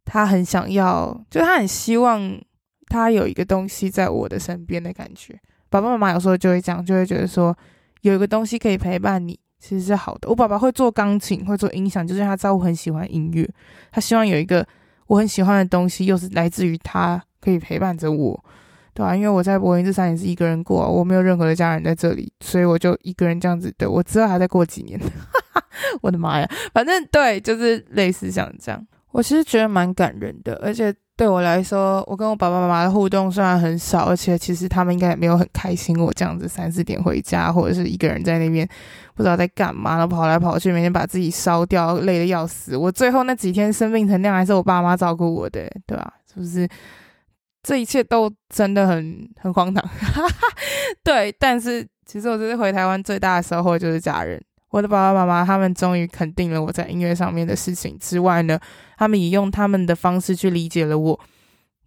S1: 他很想要，就他很希望他有一个东西在我的身边的感觉。爸爸妈妈有时候就会讲，就会觉得说有一个东西可以陪伴你，其实是好的。我爸爸会做钢琴，会做音响，就是他知道我很喜欢音乐，他希望有一个我很喜欢的东西，又是来自于他。可以陪伴着我，对吧、啊？因为我在柏林这三年是一个人过、我没有任何的家人在这里，所以我就一个人这样子。对，我知道还在过几年，(laughs) 我的妈呀！反正对，就是类似像这样。我其实觉得蛮感人的，而且对我来说，我跟我爸爸妈妈的互动虽然很少，而且其实他们应该也没有很开心我这样子三四点回家，或者是一个人在那边不知道在干嘛，然后跑来跑去，每天把自己烧掉，累得要死。我最后那几天生病成那样，还是我爸妈照顾我的，对吧、是不是？这一切都真的很很荒唐，(laughs) 对。但是其实我这次回台湾最大的收获就是家人，我的爸爸妈妈他们终于肯定了我在音乐上面的事情之外呢，他们也用他们的方式去理解了我，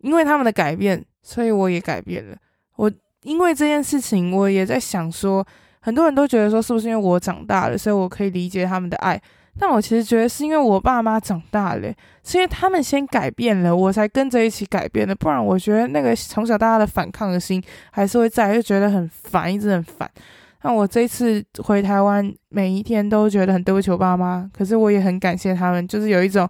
S1: 因为他们的改变，所以我也改变了。我因为这件事情，我也在想说，很多人都觉得说，是不是因为我长大了，所以我可以理解他们的爱。但我其实觉得是因为我爸妈长大了，是因为他们先改变了，我才跟着一起改变的。不然我觉得那个从小到大的反抗的心还是会在，就觉得很烦，一直很烦。那我这一次回台湾，每一天都觉得很对不起我爸妈，可是我也很感谢他们，就是有一种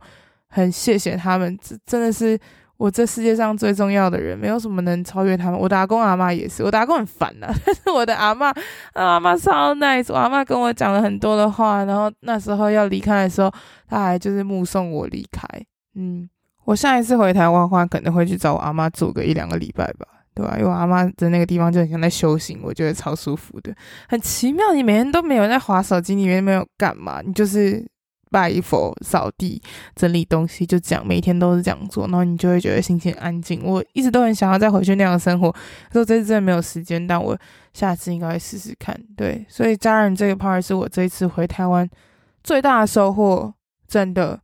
S1: 很谢谢他们，这真的是。我这世界上最重要的人，没有什么能超越他们。我的阿公阿妈也是，我的阿公很烦呐、啊，(laughs) 但是我的阿妈，阿妈超 nice。我阿妈跟我讲了很多的话，然后那时候要离开的时候，他还就是目送我离开。嗯，我下一次回台湾的话，可能会去找我阿妈住个一两个礼拜吧，对吧？因为我阿妈的那个地方就很像在修行，我觉得超舒服的，很奇妙。你每天都没有在滑手机，里面没有干嘛，你就是。拜佛、扫地、整理东西，就这样，每天都是这样做，然后你就会觉得心情安静。我一直都很想要再回去那样的生活，可是我这次真的没有时间，但我下次应该会试试看。对，所以家人这个 part 是我这一次回台湾最大的收获，真的，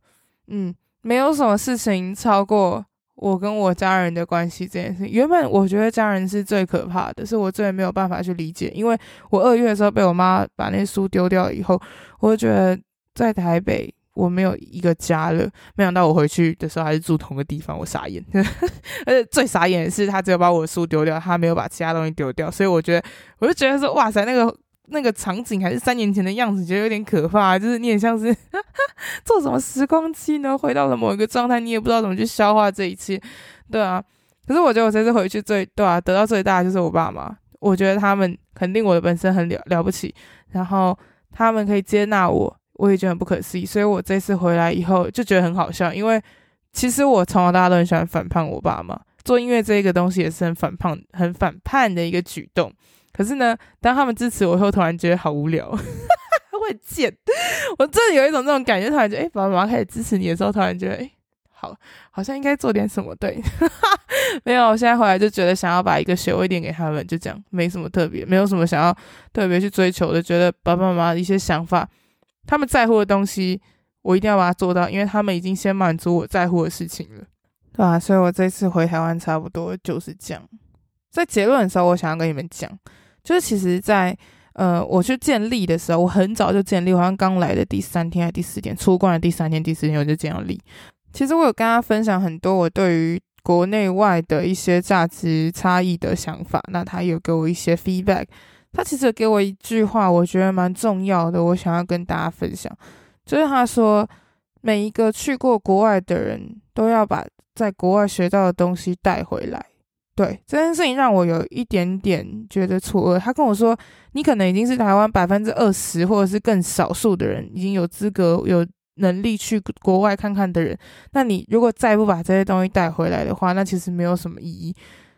S1: 嗯，没有什么事情超过我跟我家人的关系这件事。原本我觉得家人是最可怕的，是我最没有办法去理解，因为我二月的时候被我妈把那书丢掉以后，我就觉得。在台北，我没有一个家了。没想到我回去的时候还是住同个地方，我傻眼。(laughs) 而且最傻眼的是，他只有把我的书丢掉，他没有把其他东西丢掉。所以我觉得，我就觉得说，哇塞，那个那个场景还是三年前的样子，觉得有点可怕。就是你也像是 (laughs) 做什么时光机呢，回到了某一个状态，你也不知道怎么去消化这一切，对啊。可是我觉得我这次回去最对啊，得到最大的就是我爸妈。我觉得他们肯定我的本身很了了不起，然后他们可以接纳我。我也觉得很不可思议，所以我这次回来以后就觉得很好笑，因为其实我从小到大都很喜欢反叛我爸妈，做音乐这一个东西也是很反叛、很反叛的一个举动。可是呢，当他们支持我以后，突然觉得好无聊，(laughs) 我很贱，我真的有一种这种感觉，突然觉得，哎，爸爸妈妈开始支持你的时候，突然觉得，哎，好，好像应该做点什么。对，(laughs) 没有，我现在回来就觉得想要把一个学位点给他们，就这样，没什么特别，没有什么想要特别去追求的，觉得爸爸妈妈的一些想法。他们在乎的东西，我一定要把它做到，因为他们已经先满足我在乎的事情了，对吧？所以我这次回台湾差不多就是这样。在结论的时候，我想要跟你们讲，就是其实在，呃我去建立的时候，我很早就建立，好像刚来的第三天还是第四天，出关的第三天、第四天我就这样立。其实我有跟他分享很多我对于国内外的一些价值差异的想法，那他有给我一些 feedback。他其实给我一句话，我觉得蛮重要的，我想要跟大家分享，就是他说，每一个去过国外的人都要把在国外学到的东西带回来。对，这件事情让我有一点点觉得错愕。他跟我说，你可能已经是台湾百分之二十或者是更少数的人，已经有资格、有能力去国外看看的人，那你如果再不把这些东西带回来的话，那其实没有什么意义。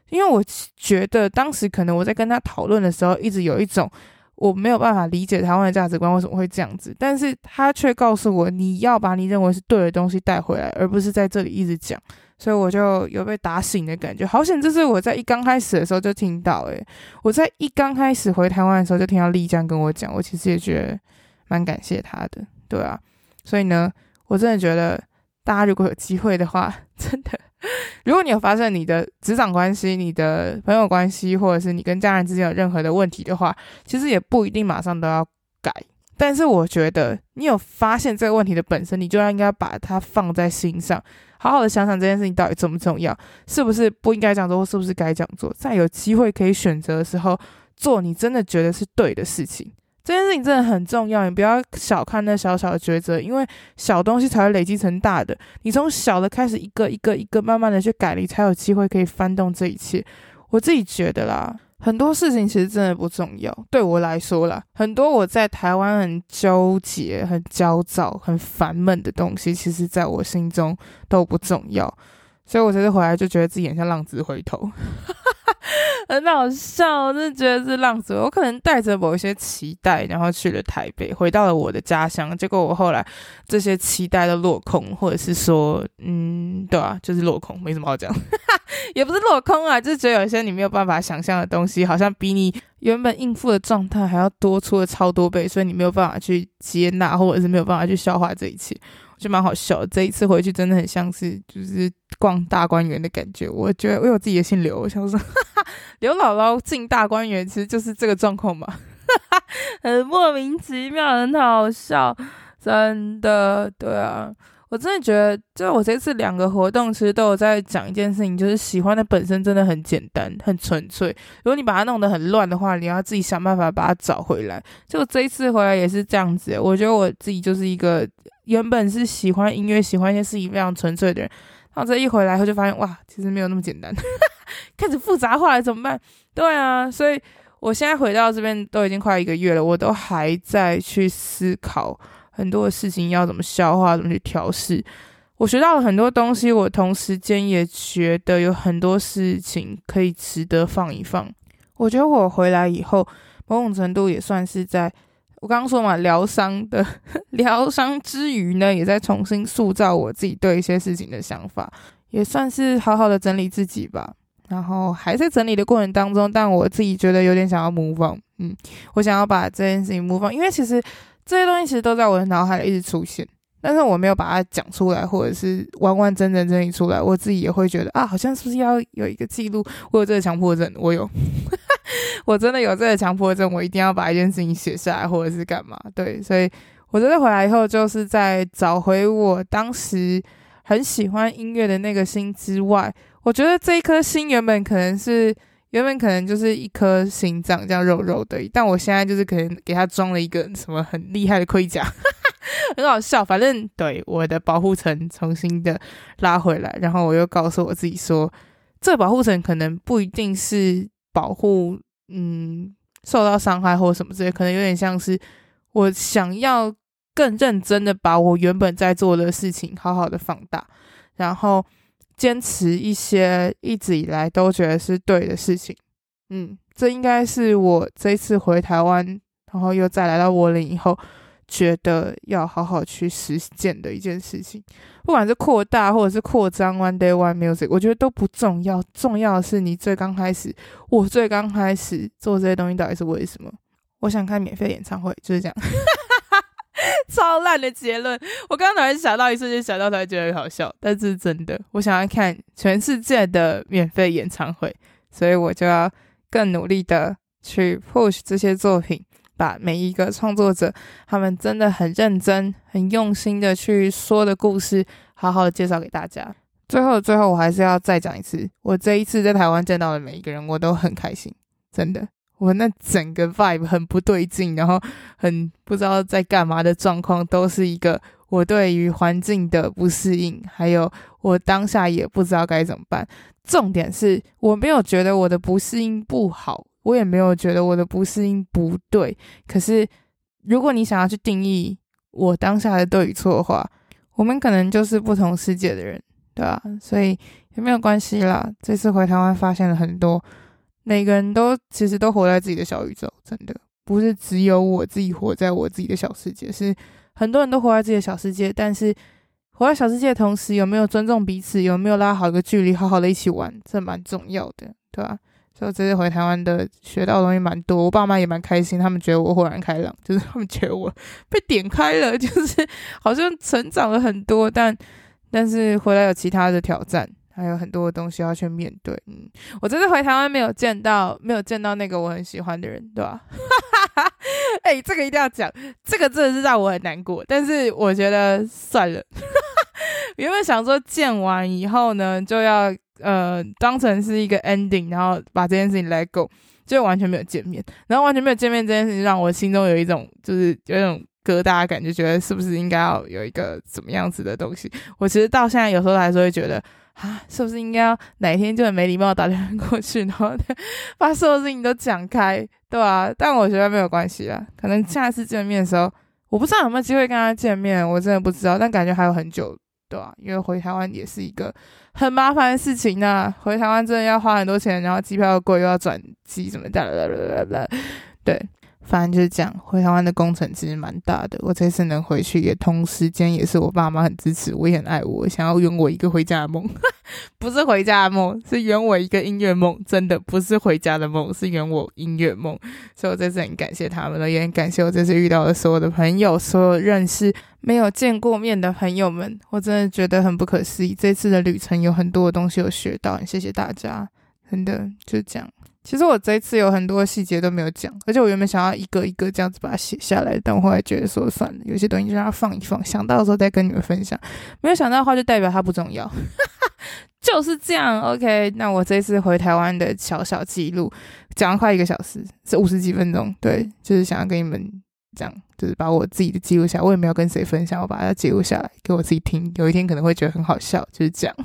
S1: 因为我觉得当时可能我在跟他讨论的时候，一直有一种我没有办法理解台湾的价值观为什么会这样子，但是他却告诉我，你要把你认为是对的东西带回来，而不是在这里一直讲，所以我就有被打醒的感觉。好险，这是我在一刚开始的时候就听到，诶，我在一刚开始回台湾的时候就听到丽江跟我讲，我其实也觉得蛮感谢他的，对啊，所以呢，我真的觉得大家如果有机会的话，(laughs) 真的。(laughs) 如果你有发现你的职场关系、你的朋友关系，或者是你跟家人之间有任何的问题的话，其实也不一定马上都要改。但是我觉得，你有发现这个问题的本身，你就要应该把它放在心上，好好的想想这件事情到底重不重要，是不是不应该这样做，或是不是该这样做，在有机会可以选择的时候，做你真的觉得是对的事情。这件事情真的很重要，你不要小看那小小的抉择，因为小东西才会累积成大的。你从小的开始，一个一个一个慢慢的去改，你才有机会可以翻动这一切。我自己觉得啦，很多事情其实真的不重要。对我来说啦，很多我在台湾很纠结、很焦躁、很烦闷的东西，其实在我心中都不重要。所以我这次回来就觉得自己很像浪子回头。(laughs) 很好笑，我真的觉得是浪子。我可能带着某一些期待，然后去了台北，回到了我的家乡。结果我后来这些期待都落空，或者是说，嗯，对啊，就是落空，没什么好讲。(laughs) 也不是落空啊，就是觉得有一些你没有办法想象的东西，好像比你原本应付的状态还要多出了超多倍，所以你没有办法去接纳，或者是没有办法去消化这一切。就蛮好笑，这一次回去真的很像是就是逛大观园的感觉。我觉得我有自己的姓刘，我想说，(laughs) 刘姥姥进大观园其实就是这个状况嘛，(laughs) 很莫名其妙，很好笑，真的，对啊。我真的觉得，就我这次两个活动，其实都有在讲一件事情，就是喜欢的本身真的很简单、很纯粹。如果你把它弄得很乱的话，你要自己想办法把它找回来。就这一次回来也是这样子，我觉得我自己就是一个原本是喜欢音乐、喜欢一些事情非常纯粹的人，然后这一回来后就发现，哇，其实没有那么简单，(laughs) 开始复杂化了，怎么办？对啊，所以我现在回到这边都已经快一个月了，我都还在去思考。很多的事情要怎么消化，怎么去调试。我学到了很多东西，我同时间也觉得有很多事情可以值得放一放。我觉得我回来以后，某种程度也算是在我刚刚说嘛，疗伤的 (laughs) 疗伤之余呢，也在重新塑造我自己对一些事情的想法，也算是好好的整理自己吧。然后还在整理的过程当中，但我自己觉得有点想要 move on。嗯，我想要把这件事情 move on，因为其实。这些东西其实都在我的脑海里一直出现，但是我没有把它讲出来，或者是完完整整整理出来。我自己也会觉得啊，好像是不是要有一个记录？我有这个强迫症，我有，我真的有这个强迫症，我一定要把一件事情写下来，或者是干嘛？对，所以我觉得回来以后，就是在找回我当时很喜欢音乐的那个心之外，我觉得这一颗心原本可能是。原本可能就是一颗心脏这样肉肉的，但我现在就是可能给它装了一个什么很厉害的盔甲，(laughs) 很好笑。反正对我的保护层重新的拉回来，然后我又告诉我自己说，这保护层可能不一定是保护，嗯，受到伤害或什么之类，可能有点像是我想要更认真的把我原本在做的事情好好的放大，然后。坚持一些一直以来都觉得是对的事情，嗯，这应该是我这次回台湾，然后又再来到柏林以后，觉得要好好去实践的一件事情。不管是扩大或者是扩张 One Day One Music，我觉得都不重要，重要的是你最刚开始，我最刚开始做这些东西到底是为什么？我想看免费演唱会，就是这样。(laughs) 超烂的结论！我刚刚突然想到一瞬间想到，才觉得很好笑，但是真的，我想要看全世界的免费演唱会，所以我就要更努力的去 push 这些作品，把每一个创作者他们真的很认真、很用心的去说的故事，好好的介绍给大家。最后，最后，我还是要再讲一次，我这一次在台湾见到的每一个人，我都很开心，真的。我那整个 vibe 很不对劲，然后很不知道在干嘛的状况，都是一个我对于环境的不适应，还有我当下也不知道该怎么办。重点是我没有觉得我的不适应不好，我也没有觉得我的不适应不对。可是如果你想要去定义我当下的对与错的话，我们可能就是不同世界的人，对吧？所以也没有关系啦。这次回台湾发现了很多。每个人都其实都活在自己的小宇宙，真的不是只有我自己活在我自己的小世界，是很多人都活在自己的小世界。但是活在小世界的同时，有没有尊重彼此，有没有拉好一个距离，好好的一起玩，这蛮重要的，对吧？就这次回台湾的学到的东西蛮多，我爸妈也蛮开心，他们觉得我豁然开朗，就是他们觉得我被点开了，(laughs) 就是好像成长了很多。但但是回来有其他的挑战。还有很多的东西要去面对。嗯，我这次回台湾没有见到，没有见到那个我很喜欢的人，对吧？(laughs) 哎、欸，这个一定要讲，这个真的是让我很难过。但是我觉得算了，(laughs) 原本想说见完以后呢，就要呃当成是一个 ending，然后把这件事情 let go，就完全没有见面，然后完全没有见面这件事情让我心中有一种就是有一种。疙瘩感觉，觉得是不是应该要有一个怎么样子的东西？我其实到现在有时候还是会觉得啊，是不是应该要哪一天就很没礼貌打电话过去，然后把所有事情都讲开，对、啊？但我觉得没有关系啊，可能下一次见面的时候，我不知道有没有机会跟他见面，我真的不知道。但感觉还有很久，对、啊？因为回台湾也是一个很麻烦的事情呢。回台湾真的要花很多钱，然后机票又贵，又要转机什么的，对。反正就是讲回台湾的工程其实蛮大的。我这次能回去，也同时间也是我爸妈很支持，我也很爱我，想要圆我一个回家的梦，(laughs) 不是回家的梦，是圆我一个音乐梦。真的不是回家的梦，是圆我音乐梦。所以我这次很感谢他们了，也很感谢我这次遇到的所有的朋友，所有认识没有见过面的朋友们。我真的觉得很不可思议，这次的旅程有很多的东西有学到，谢谢大家，真的就这样。其实我这一次有很多细节都没有讲，而且我原本想要一个一个这样子把它写下来，但我后来觉得说算了，有些东西就让它放一放，想到的时候再跟你们分享。没有想到的话，就代表它不重要，就是这样。OK，那我这一次回台湾的小小记录，讲了快一个小时，是五十几分钟，对，就是想要跟你们讲，就是把我自己的记录下来，我也没有跟谁分享，我把它记录下来给我自己听，有一天可能会觉得很好笑，就是这样。哈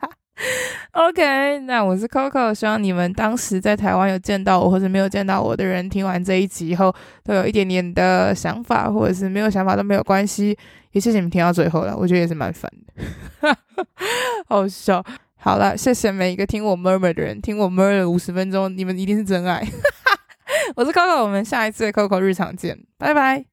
S1: 哈哈 (laughs) OK，那我是 Coco，希望你们当时在台湾有见到我或者没有见到我的人，听完这一集以后都有一点点的想法，或者是没有想法都没有关系。也谢谢你们听到最后了，我觉得也是蛮烦的，(laughs) 好笑。好了，谢谢每一个听我 murmur 的人，听我 murmur 五十分钟，你们一定是真爱。(laughs) 我是 Coco，我们下一次的 Coco 日常见，拜拜。